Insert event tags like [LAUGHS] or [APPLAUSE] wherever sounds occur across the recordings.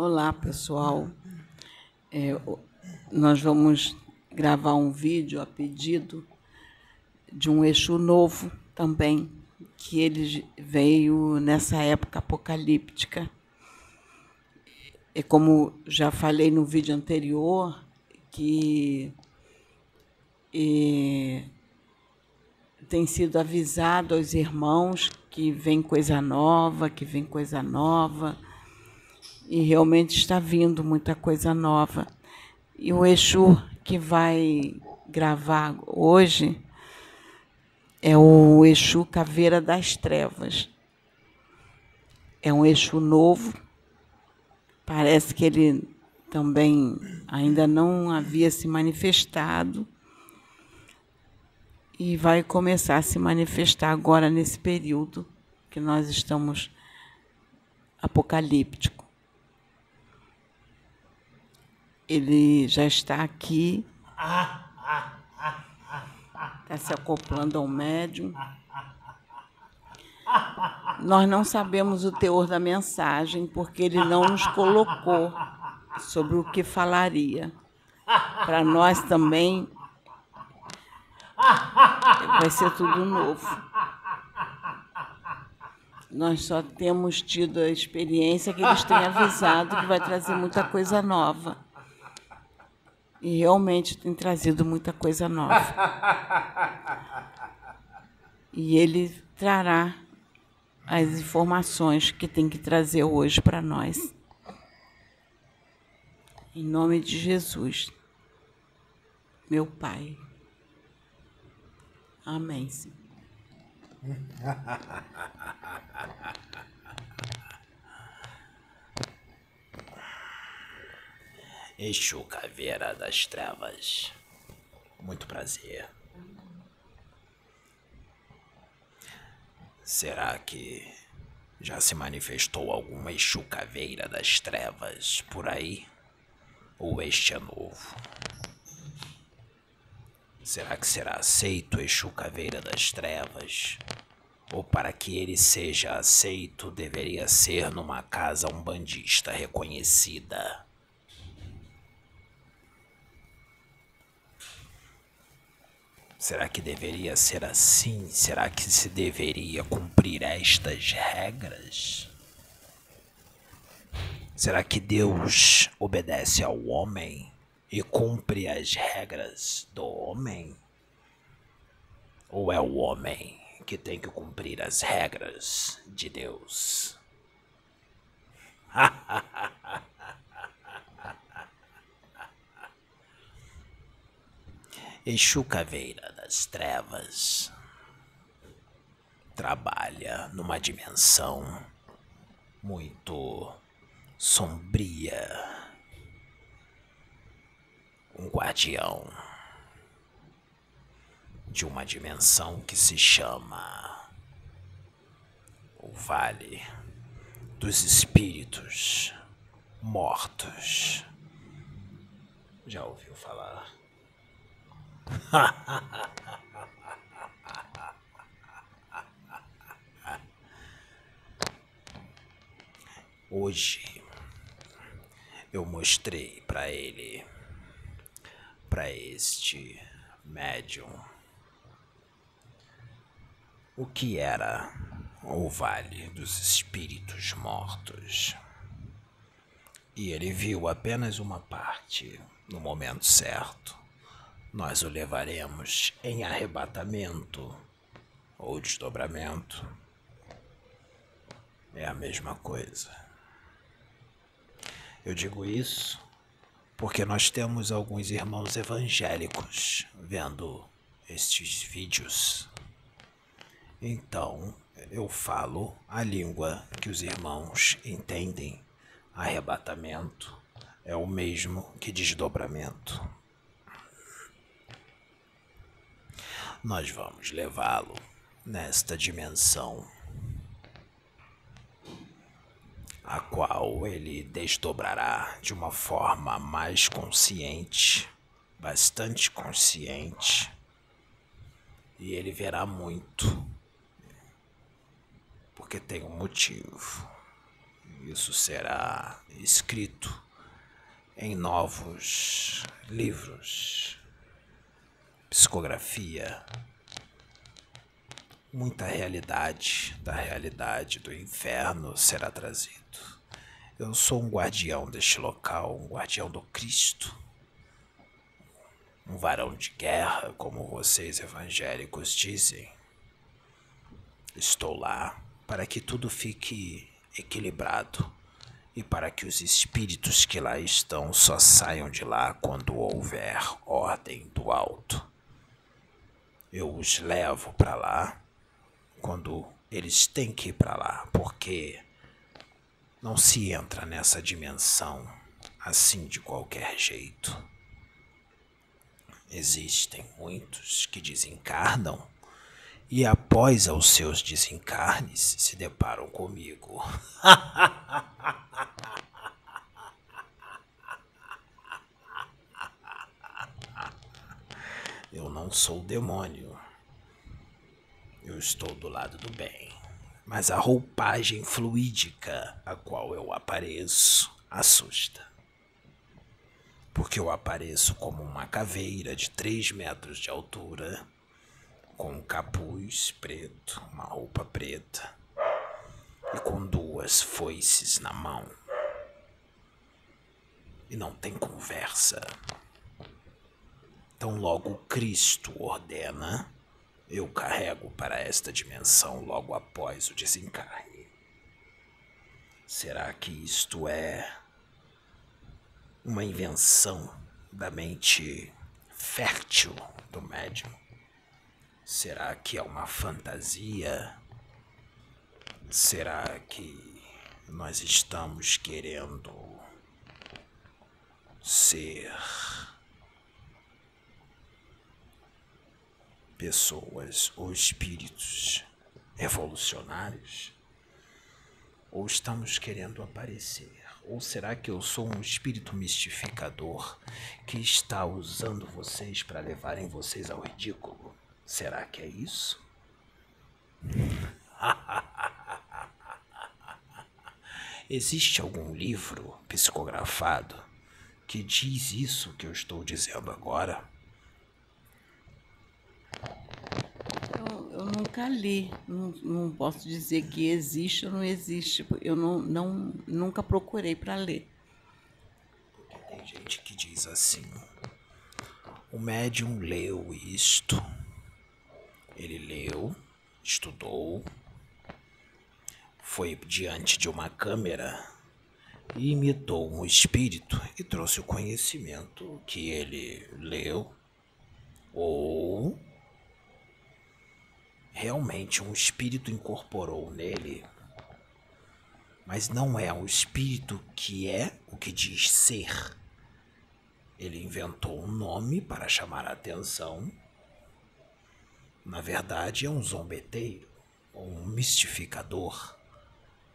Olá, pessoal. É, nós vamos gravar um vídeo a pedido de um Exu novo também, que ele veio nessa época apocalíptica. É como já falei no vídeo anterior, que é, tem sido avisado aos irmãos que vem coisa nova, que vem coisa nova e realmente está vindo muita coisa nova. E o Exu que vai gravar hoje é o Exu Caveira das Trevas. É um Exu novo. Parece que ele também ainda não havia se manifestado e vai começar a se manifestar agora nesse período que nós estamos apocalíptico. Ele já está aqui. Está se acoplando ao médium. Nós não sabemos o teor da mensagem, porque ele não nos colocou sobre o que falaria. Para nós também vai ser tudo novo. Nós só temos tido a experiência que eles têm avisado que vai trazer muita coisa nova. E realmente tem trazido muita coisa nova. E ele trará as informações que tem que trazer hoje para nós. Em nome de Jesus, meu Pai. Amém. Senhor. [LAUGHS] Exu Caveira das Trevas. Muito prazer. Será que já se manifestou alguma Exu Caveira das Trevas por aí? Ou este é novo? Será que será aceito Exu Caveira das Trevas? Ou para que ele seja aceito, deveria ser numa casa umbandista reconhecida? Será que deveria ser assim? Será que se deveria cumprir estas regras? Será que Deus obedece ao homem e cumpre as regras do homem? Ou é o homem que tem que cumprir as regras de Deus? [LAUGHS] Exu Caveira das Trevas trabalha numa dimensão muito sombria. Um guardião de uma dimensão que se chama o Vale dos Espíritos Mortos. Já ouviu falar? [LAUGHS] Hoje eu mostrei para ele, para este médium, o que era o Vale dos Espíritos Mortos. E ele viu apenas uma parte no momento certo nós o levaremos em arrebatamento ou desdobramento. É a mesma coisa. Eu digo isso porque nós temos alguns irmãos evangélicos vendo estes vídeos. Então, eu falo a língua que os irmãos entendem. Arrebatamento é o mesmo que desdobramento. Nós vamos levá-lo nesta dimensão, a qual ele desdobrará de uma forma mais consciente, bastante consciente, e ele verá muito, porque tem um motivo. Isso será escrito em novos livros, psicografia, muita realidade da realidade do inferno será trazido. Eu sou um guardião deste local, um guardião do Cristo, um varão de guerra, como vocês evangélicos dizem. Estou lá para que tudo fique equilibrado e para que os espíritos que lá estão só saiam de lá quando houver ordem do alto. Eu os levo para lá quando eles têm que ir para lá, porque não se entra nessa dimensão assim de qualquer jeito. Existem muitos que desencarnam e após os seus desencarnes se deparam comigo. [LAUGHS] Eu não sou demônio. Eu estou do lado do bem. Mas a roupagem fluídica a qual eu apareço assusta. Porque eu apareço como uma caveira de 3 metros de altura, com um capuz preto, uma roupa preta e com duas foices na mão. E não tem conversa. Então, logo Cristo ordena, eu carrego para esta dimensão logo após o desencarne. Será que isto é uma invenção da mente fértil do médium? Será que é uma fantasia? Será que nós estamos querendo ser pessoas ou espíritos revolucionários? Ou estamos querendo aparecer? Ou será que eu sou um espírito mistificador que está usando vocês para levarem vocês ao ridículo? Será que é isso? [LAUGHS] Existe algum livro psicografado que diz isso que eu estou dizendo agora? eu nunca li, não, não, posso dizer que existe ou não existe. Eu não, não nunca procurei para ler. Tem gente que diz assim: o médium leu isto, ele leu, estudou, foi diante de uma câmera e imitou um espírito e trouxe o conhecimento que ele leu ou realmente um espírito incorporou nele, mas não é um espírito que é o que diz ser. Ele inventou um nome para chamar a atenção. Na verdade, é um zombeteiro, ou um mistificador,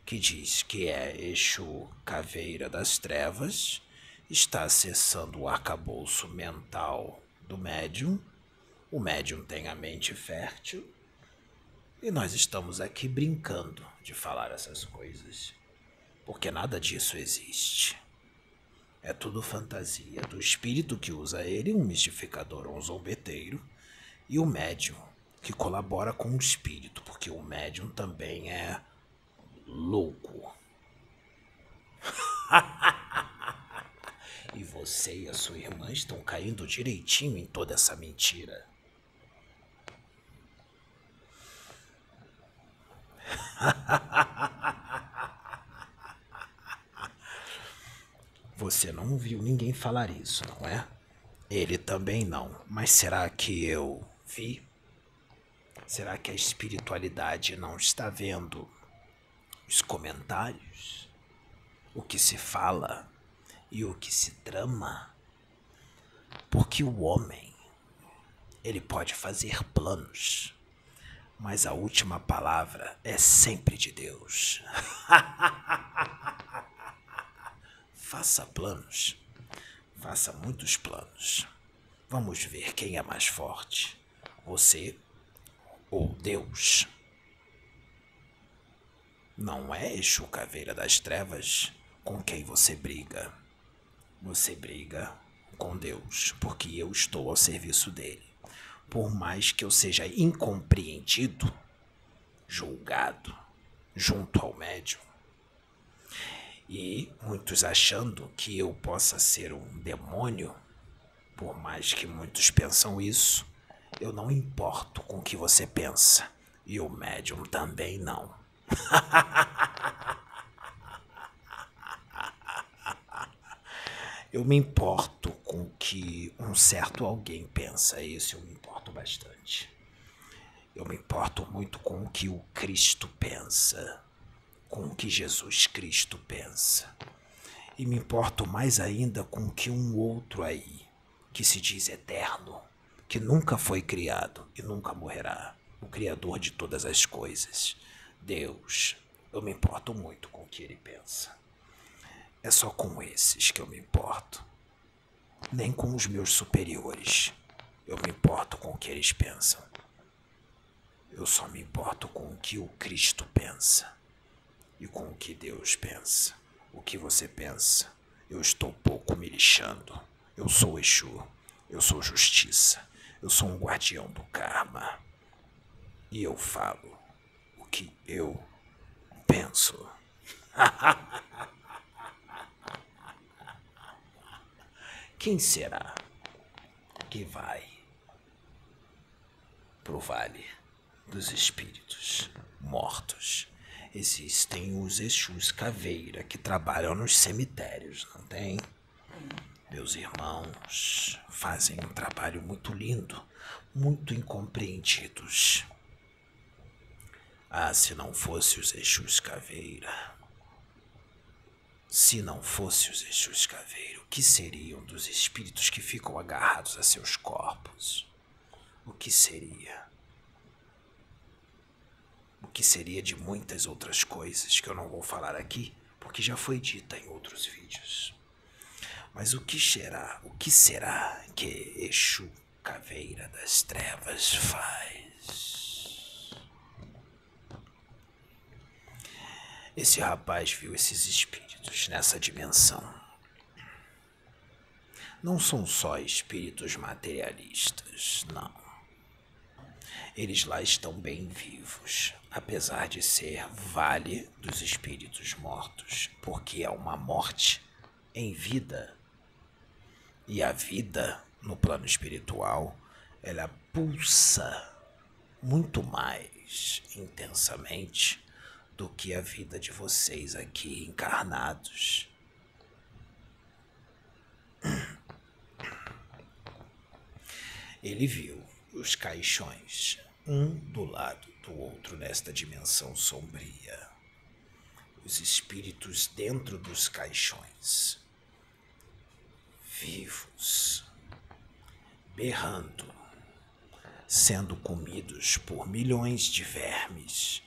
que diz que é Exu Caveira das Trevas, está acessando o arcabouço mental do médium. O médium tem a mente fértil e nós estamos aqui brincando de falar essas coisas, porque nada disso existe. É tudo fantasia do espírito que usa ele, um mistificador ou um zombeteiro, e o médium que colabora com o espírito, porque o médium também é louco. [LAUGHS] e você e a sua irmã estão caindo direitinho em toda essa mentira. [LAUGHS] Você não viu ninguém falar isso, não é? Ele também não. Mas será que eu vi? Será que a espiritualidade não está vendo os comentários? O que se fala e o que se trama? Porque o homem, ele pode fazer planos mas a última palavra é sempre de Deus. [LAUGHS] Faça planos. Faça muitos planos. Vamos ver quem é mais forte. Você ou Deus? Não é Exu Caveira das Trevas com quem você briga. Você briga com Deus, porque eu estou ao serviço dele. Por mais que eu seja incompreendido, julgado, junto ao médium, e muitos achando que eu possa ser um demônio, por mais que muitos pensam isso, eu não importo com o que você pensa, e o médium também não. [LAUGHS] eu me importo com o que um certo alguém pensa, isso eu me importo bastante. Eu me importo muito com o que o Cristo pensa com o que Jesus Cristo pensa. E me importo mais ainda com o que um outro aí, que se diz eterno, que nunca foi criado e nunca morrerá, o Criador de todas as coisas, Deus. Eu me importo muito com o que ele pensa. É só com esses que eu me importo. Nem com os meus superiores. Eu me importo com o que eles pensam. Eu só me importo com o que o Cristo pensa e com o que Deus pensa. O que você pensa? Eu estou pouco me lixando. Eu sou Exu. Eu sou justiça. Eu sou um guardião do karma. E eu falo o que eu penso. [LAUGHS] Quem será que vai pro vale dos espíritos mortos? existem os Exus caveira que trabalham nos cemitérios, não tem? Meus irmãos fazem um trabalho muito lindo, muito incompreendidos. Ah, se não fosse os Exus caveira. Se não fosse os Exus caveira, o que seriam dos espíritos que ficam agarrados a seus corpos? O que seria? o que seria de muitas outras coisas que eu não vou falar aqui, porque já foi dita em outros vídeos. Mas o que será, o que será que Exu Caveira das Trevas faz? Esse rapaz viu esses espíritos nessa dimensão. Não são só espíritos materialistas, não. Eles lá estão bem vivos, apesar de ser vale dos espíritos mortos, porque é uma morte em vida. E a vida no plano espiritual, ela pulsa muito mais intensamente do que a vida de vocês aqui encarnados. Ele viu os caixões, um do lado do outro nesta dimensão sombria. Os espíritos dentro dos caixões, vivos, berrando, sendo comidos por milhões de vermes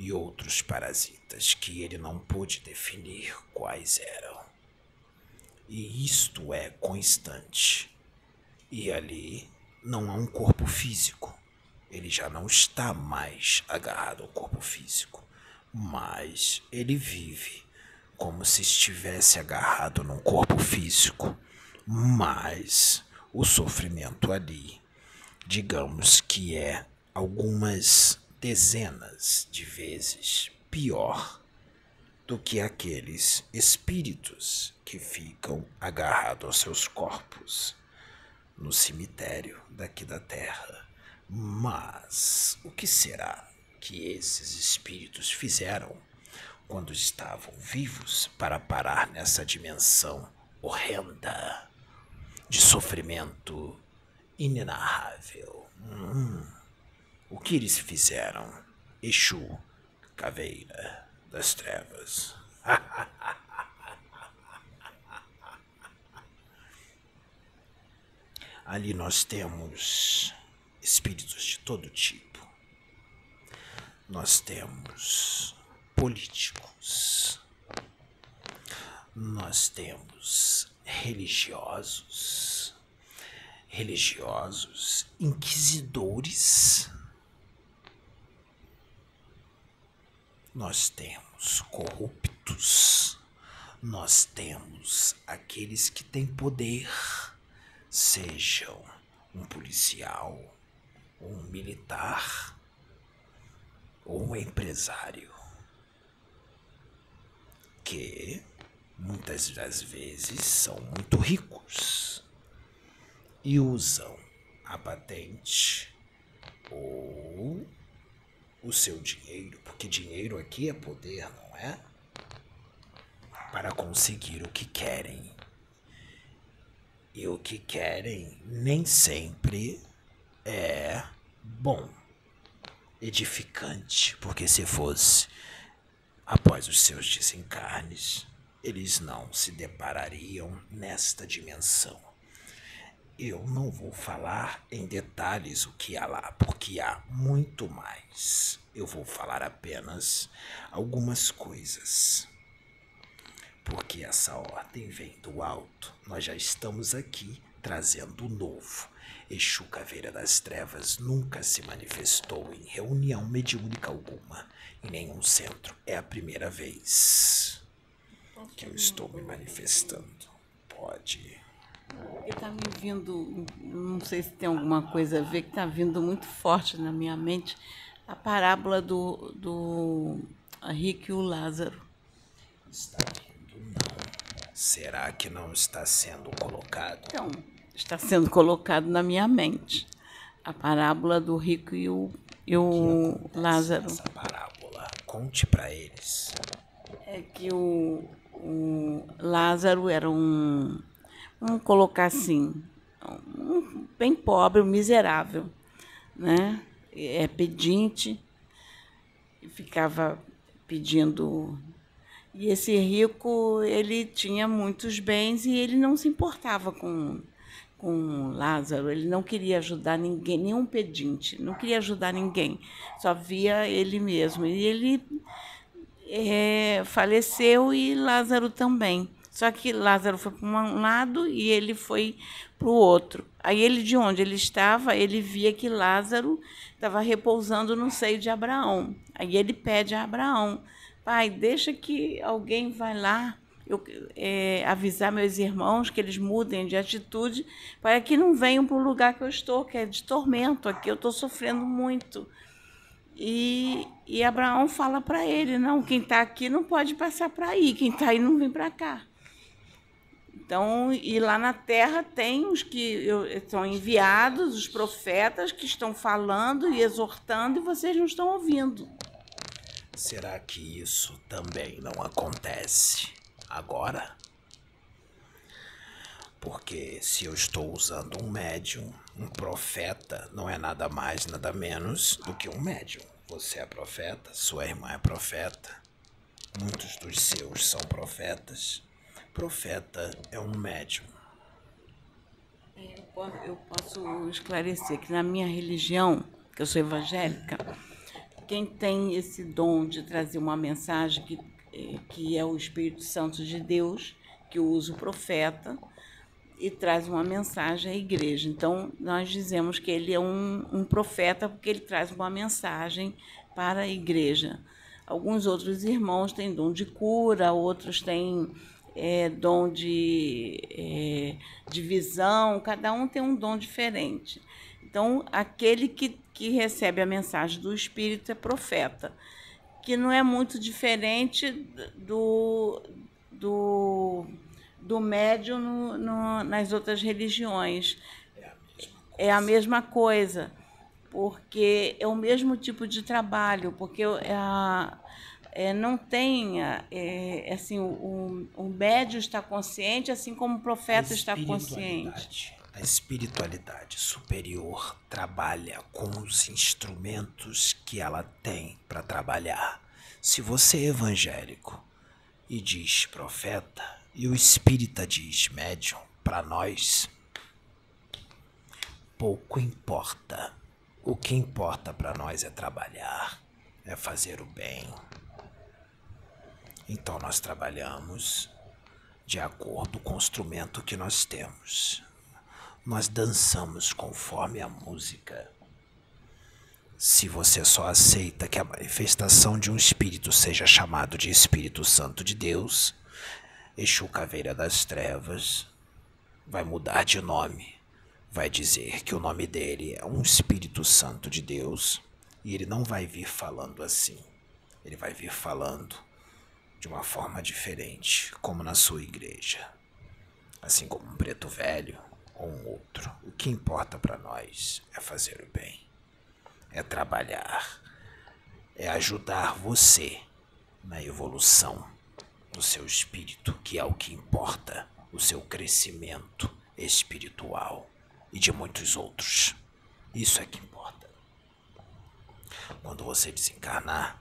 e outros parasitas que ele não pôde definir quais eram. E isto é constante. E ali não há um corpo físico ele já não está mais agarrado ao corpo físico, mas ele vive como se estivesse agarrado num corpo físico, mas o sofrimento ali, digamos que é algumas dezenas de vezes pior do que aqueles espíritos que ficam agarrados aos seus corpos no cemitério daqui da terra. Mas o que será que esses espíritos fizeram quando estavam vivos para parar nessa dimensão horrenda de sofrimento inenarrável? Hum, o que eles fizeram? Exu, caveira das trevas. [LAUGHS] Ali nós temos espíritos de todo tipo. Nós temos políticos, nós temos religiosos, religiosos, inquisidores, nós temos corruptos, nós temos aqueles que têm poder, sejam um policial, um militar ou um empresário, que muitas das vezes são muito ricos. E usam a patente ou o seu dinheiro, porque dinheiro aqui é poder, não é? Para conseguir o que querem. E o que querem nem sempre é bom, edificante, porque se fosse após os seus desencarnes, eles não se deparariam nesta dimensão. Eu não vou falar em detalhes o que há lá, porque há muito mais. Eu vou falar apenas algumas coisas. Porque essa ordem vem do alto. Nós já estamos aqui trazendo o novo. Exu Caveira das Trevas nunca se manifestou em reunião mediúnica alguma, em nenhum centro. É a primeira vez que eu estou me manifestando. Pode. Porque tá me vindo, não sei se tem alguma coisa a ver, que está vindo muito forte na minha mente a parábola do, do Rico e o Lázaro. Está vindo, não. Será que não está sendo colocado? Então, está sendo colocado na minha mente. A parábola do rico e o, e o Lázaro. Essa parábola, conte para eles. É que o, o Lázaro era um vamos colocar assim, um, bem pobre, um miserável, né? É pedinte, ficava pedindo. E esse rico, ele tinha muitos bens e ele não se importava com com Lázaro, ele não queria ajudar ninguém, nenhum pedinte, não queria ajudar ninguém, só via ele mesmo. E ele é, faleceu e Lázaro também. Só que Lázaro foi para um lado e ele foi para o outro. Aí ele, de onde ele estava, ele via que Lázaro estava repousando no seio de Abraão. Aí ele pede a Abraão, pai, deixa que alguém vá lá eu, é, avisar meus irmãos que eles mudem de atitude para que não venham para o lugar que eu estou, que é de tormento. Aqui eu estou sofrendo muito. E, e Abraão fala para ele: não, quem está aqui não pode passar para aí, quem está aí não vem para cá. Então, e lá na terra tem os que são enviados, os profetas que estão falando e exortando e vocês não estão ouvindo. Será que isso também não acontece agora? Porque se eu estou usando um médium, um profeta não é nada mais, nada menos do que um médium. Você é profeta, sua irmã é profeta, muitos dos seus são profetas profeta é um médium? É, eu posso esclarecer que na minha religião, que eu sou evangélica, quem tem esse dom de trazer uma mensagem que, é, que é o Espírito Santo de Deus, que usa o profeta e traz uma mensagem à igreja. Então, nós dizemos que ele é um, um profeta porque ele traz uma mensagem para a igreja. Alguns outros irmãos têm dom de cura, outros têm é, dom de, é, de visão, cada um tem um dom diferente. Então, aquele que, que recebe a mensagem do Espírito é profeta, que não é muito diferente do, do, do médium no, no, nas outras religiões. É a mesma coisa, porque é o mesmo tipo de trabalho, porque é a, é, não tenha, é, assim, o, o médio está consciente, assim como o profeta está consciente. A espiritualidade superior trabalha com os instrumentos que ela tem para trabalhar. Se você é evangélico e diz profeta, e o espírita diz médium, para nós, pouco importa. O que importa para nós é trabalhar, é fazer o bem, então nós trabalhamos de acordo com o instrumento que nós temos. Nós dançamos conforme a música. Se você só aceita que a manifestação de um espírito seja chamado de Espírito Santo de Deus, Exu Caveira das Trevas vai mudar de nome. Vai dizer que o nome dele é um Espírito Santo de Deus e ele não vai vir falando assim. Ele vai vir falando de uma forma diferente, como na sua igreja. Assim como um preto velho ou um outro. O que importa para nós é fazer o bem, é trabalhar, é ajudar você na evolução do seu espírito, que é o que importa, o seu crescimento espiritual e de muitos outros. Isso é que importa. Quando você desencarnar,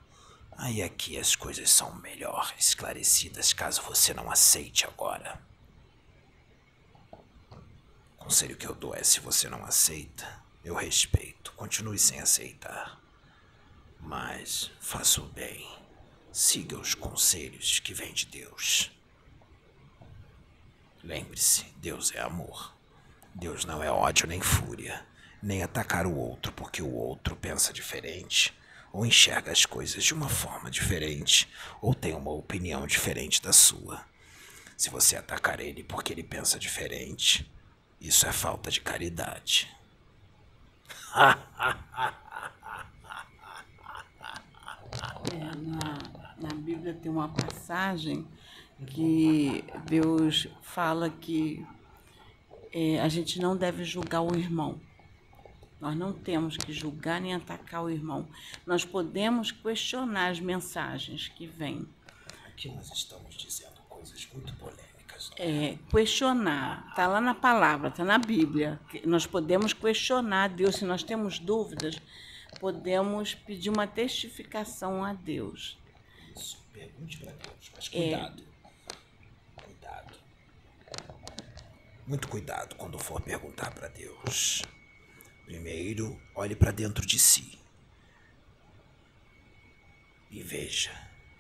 aí aqui as coisas são melhor esclarecidas caso você não aceite agora. O conselho que eu dou é: se você não aceita, eu respeito, continue sem aceitar. Mas faça o bem Siga os conselhos que vêm de Deus. Lembre-se, Deus é amor. Deus não é ódio nem fúria, nem atacar o outro porque o outro pensa diferente, ou enxerga as coisas de uma forma diferente, ou tem uma opinião diferente da sua. Se você atacar ele porque ele pensa diferente, isso é falta de caridade. É, na, na Bíblia tem uma passagem que Deus fala que é, a gente não deve julgar o irmão. Nós não temos que julgar nem atacar o irmão. Nós podemos questionar as mensagens que vêm. Aqui nós estamos dizendo coisas muito polêmicas. É, questionar. Está lá na palavra, está na Bíblia. Nós podemos questionar Deus. Se nós temos dúvidas, podemos pedir uma testificação a Deus. Pergunte para Deus, mas cuidado. É. Cuidado. Muito cuidado quando for perguntar para Deus. Primeiro, olhe para dentro de si. E veja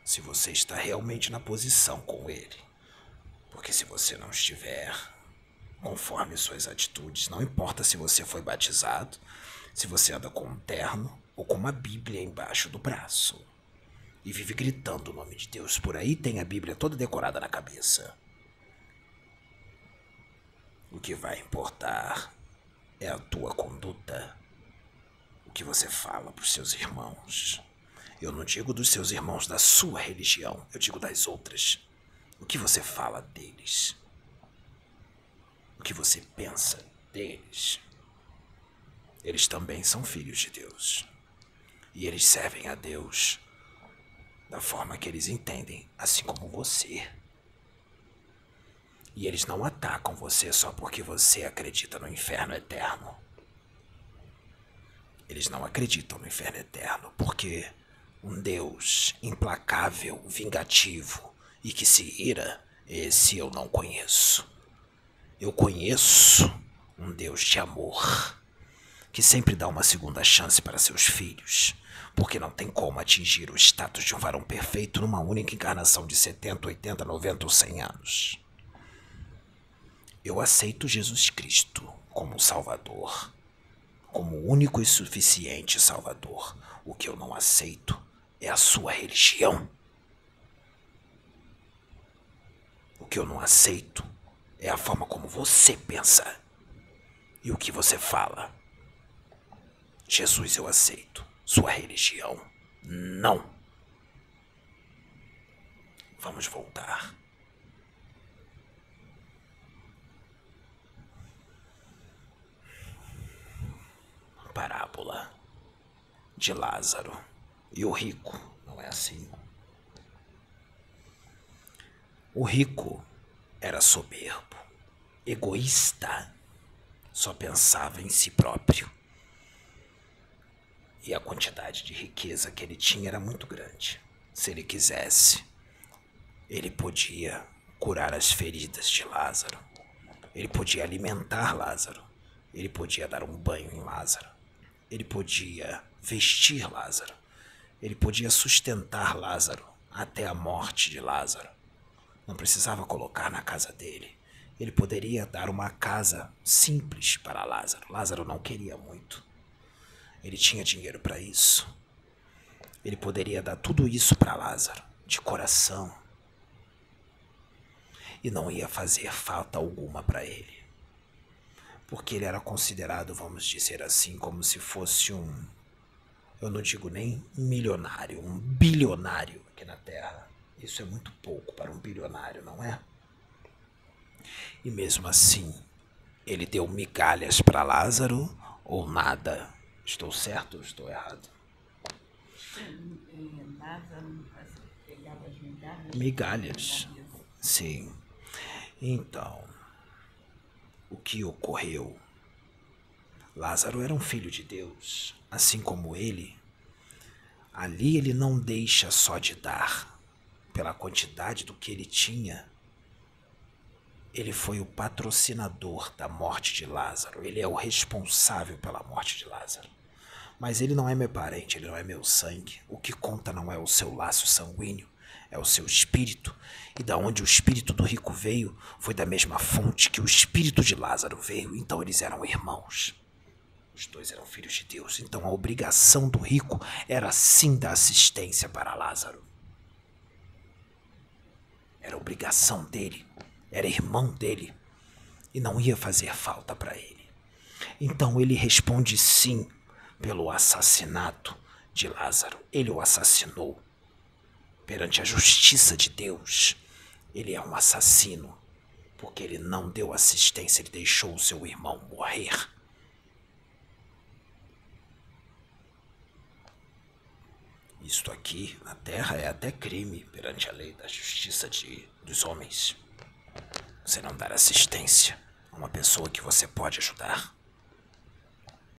se você está realmente na posição com Ele. Porque se você não estiver conforme suas atitudes, não importa se você foi batizado, se você anda com um terno ou com uma Bíblia embaixo do braço e vive gritando o nome de Deus por aí, tem a Bíblia toda decorada na cabeça. O que vai importar é a tua conduta, o que você fala para os seus irmãos. Eu não digo dos seus irmãos da sua religião, eu digo das outras. O que você fala deles? O que você pensa deles? Eles também são filhos de Deus. E eles servem a Deus da forma que eles entendem, assim como você. E eles não atacam você só porque você acredita no inferno eterno. Eles não acreditam no inferno eterno porque um Deus implacável, vingativo e que se ira, esse eu não conheço. Eu conheço um Deus de amor que sempre dá uma segunda chance para seus filhos porque não tem como atingir o status de um varão perfeito numa única encarnação de 70, 80, 90 ou 100 anos. Eu aceito Jesus Cristo como Salvador, como único e suficiente Salvador. O que eu não aceito é a sua religião. O que eu não aceito é a forma como você pensa e o que você fala. Jesus eu aceito sua religião. Não. Vamos voltar. Parábola de Lázaro e o rico. Não é assim. O rico era soberbo, egoísta, só pensava em si próprio. E a quantidade de riqueza que ele tinha era muito grande. Se ele quisesse, ele podia curar as feridas de Lázaro. Ele podia alimentar Lázaro. Ele podia dar um banho em Lázaro. Ele podia vestir Lázaro. Ele podia sustentar Lázaro até a morte de Lázaro. Não precisava colocar na casa dele. Ele poderia dar uma casa simples para Lázaro. Lázaro não queria muito. Ele tinha dinheiro para isso. Ele poderia dar tudo isso para Lázaro, de coração. E não ia fazer falta alguma para ele. Porque ele era considerado, vamos dizer assim, como se fosse um. Eu não digo nem milionário, um bilionário aqui na Terra. Isso é muito pouco para um bilionário, não é? E mesmo assim, ele deu migalhas para Lázaro ou nada? Estou certo ou estou errado? Migalhas. Sim. Então, o que ocorreu? Lázaro era um filho de Deus, assim como ele. Ali ele não deixa só de dar, pela quantidade do que ele tinha, ele foi o patrocinador da morte de Lázaro. Ele é o responsável pela morte de Lázaro. Mas ele não é meu parente, ele não é meu sangue. O que conta não é o seu laço sanguíneo, é o seu espírito. E da onde o espírito do rico veio, foi da mesma fonte que o espírito de Lázaro veio. Então eles eram irmãos. Os dois eram filhos de Deus. Então a obrigação do rico era sim dar assistência para Lázaro. Era obrigação dele era irmão dele e não ia fazer falta para ele. Então ele responde sim pelo assassinato de Lázaro. Ele o assassinou. Perante a justiça de Deus, ele é um assassino, porque ele não deu assistência, ele deixou o seu irmão morrer. Isto aqui na terra é até crime perante a lei da justiça de, dos homens. Você não dar assistência a uma pessoa que você pode ajudar.